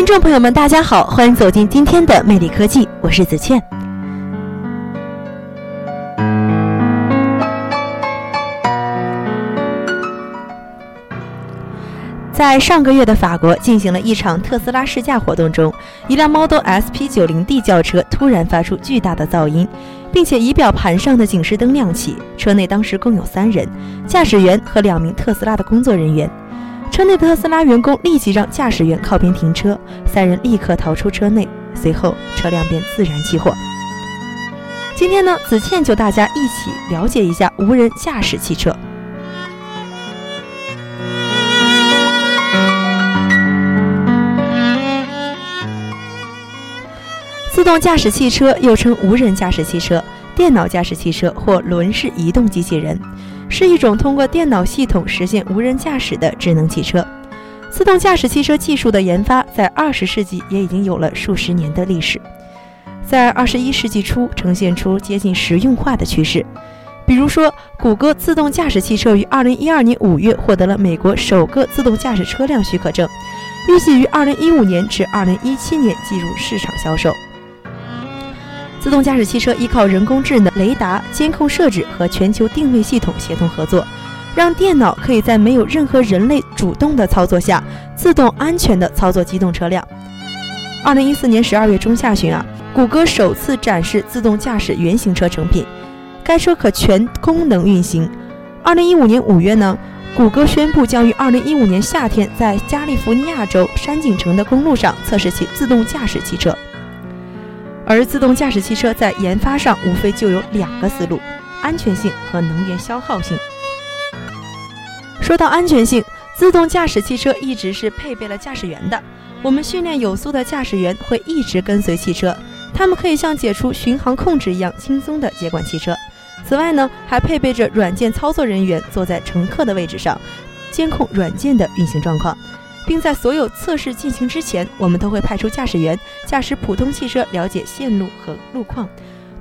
听众朋友们，大家好，欢迎走进今天的魅力科技，我是子倩。在上个月的法国进行了一场特斯拉试驾活动中，一辆 Model S P90D 轿车突然发出巨大的噪音，并且仪表盘上的警示灯亮起。车内当时共有三人，驾驶员和两名特斯拉的工作人员。车内特斯拉员工立即让驾驶员靠边停车，三人立刻逃出车内，随后车辆便自燃起火。今天呢，子倩就大家一起了解一下无人驾驶汽车。自动驾驶汽车又称无人驾驶汽车、电脑驾驶汽车或轮式移动机器人，是一种通过电脑系统实现无人驾驶的智能汽车。自动驾驶汽车技术的研发在二十世纪也已经有了数十年的历史，在二十一世纪初呈现出接近实用化的趋势。比如说，谷歌自动驾驶汽车于二零一二年五月获得了美国首个自动驾驶车辆许可证，预计于二零一五年至二零一七年进入市场销售。自动驾驶汽车依靠人工智能、雷达监控设置和全球定位系统协同合作，让电脑可以在没有任何人类主动的操作下，自动安全的操作机动车辆。二零一四年十二月中下旬啊，谷歌首次展示自动驾驶原型车成品，该车可全功能运行。二零一五年五月呢，谷歌宣布将于二零一五年夏天在加利福尼亚州山景城的公路上测试其自动驾驶汽车。而自动驾驶汽车在研发上无非就有两个思路：安全性和能源消耗性。说到安全性，自动驾驶汽车一直是配备了驾驶员的。我们训练有素的驾驶员会一直跟随汽车，他们可以像解除巡航控制一样轻松地接管汽车。此外呢，还配备着软件操作人员坐在乘客的位置上，监控软件的运行状况。并在所有测试进行之前，我们都会派出驾驶员驾驶普通汽车，了解线路和路况。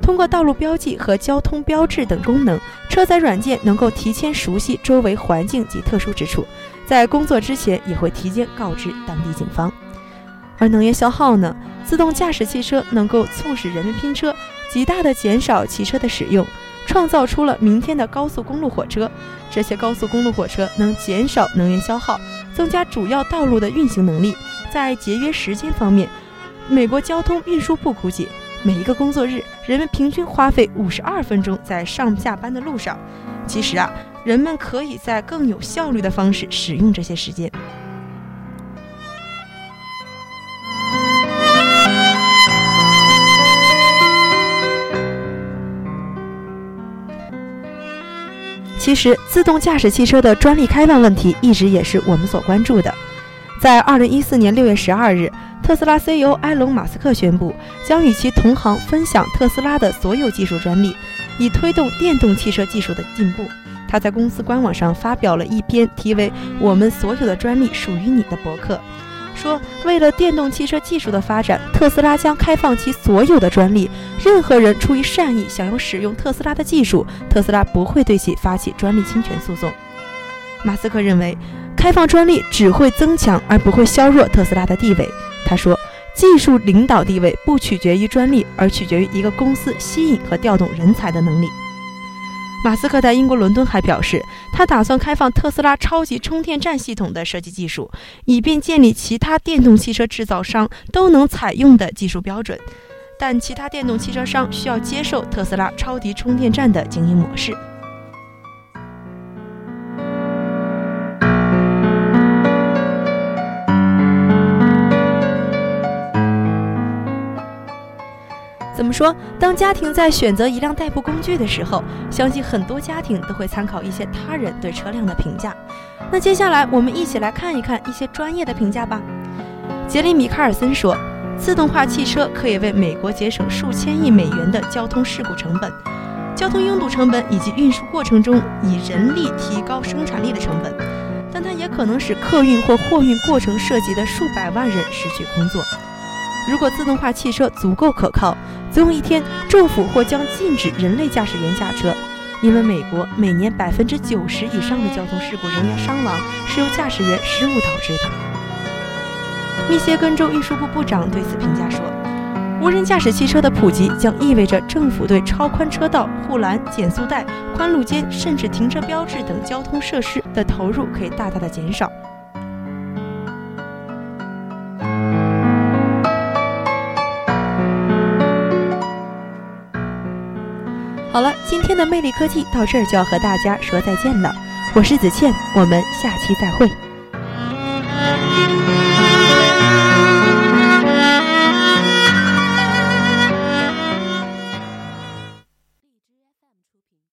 通过道路标记和交通标志等功能，车载软件能够提前熟悉周围环境及特殊之处，在工作之前也会提前告知当地警方。而能源消耗呢？自动驾驶汽车能够促使人们拼车，极大的减少汽车的使用，创造出了明天的高速公路火车。这些高速公路火车能减少能源消耗。增加主要道路的运行能力，在节约时间方面，美国交通运输部估计，每一个工作日，人们平均花费五十二分钟在上下班的路上。其实啊，人们可以在更有效率的方式使用这些时间。其实，自动驾驶汽车的专利开放问题一直也是我们所关注的。在二零一四年六月十二日，特斯拉 CEO 埃隆·马斯克宣布，将与其同行分享特斯拉的所有技术专利，以推动电动汽车技术的进步。他在公司官网上发表了一篇题为《我们所有的专利属于你》的博客。说，为了电动汽车技术的发展，特斯拉将开放其所有的专利。任何人出于善意想要使用特斯拉的技术，特斯拉不会对其发起专利侵权诉讼。马斯克认为，开放专利只会增强而不会削弱特斯拉的地位。他说，技术领导地位不取决于专利，而取决于一个公司吸引和调动人才的能力。马斯克在英国伦敦还表示，他打算开放特斯拉超级充电站系统的设计技术，以便建立其他电动汽车制造商都能采用的技术标准。但其他电动汽车商需要接受特斯拉超级充电站的经营模式。说，当家庭在选择一辆代步工具的时候，相信很多家庭都会参考一些他人对车辆的评价。那接下来我们一起来看一看一些专业的评价吧。杰里米·卡尔森说，自动化汽车可以为美国节省数千亿美元的交通事故成本、交通拥堵成本以及运输过程中以人力提高生产力的成本，但它也可能使客运或货运过程涉及的数百万人失去工作。如果自动化汽车足够可靠，总有一天政府或将禁止人类驾驶员驾车，因为美国每年百分之九十以上的交通事故人员伤亡是由驾驶员失误导致的。密歇根州运输部部长对此评价说：“无人驾驶汽车的普及将意味着政府对超宽车道、护栏、减速带、宽路肩，甚至停车标志等交通设施的投入可以大大的减少。”好了，今天的魅力科技到这儿就要和大家说再见了。我是子倩，我们下期再会。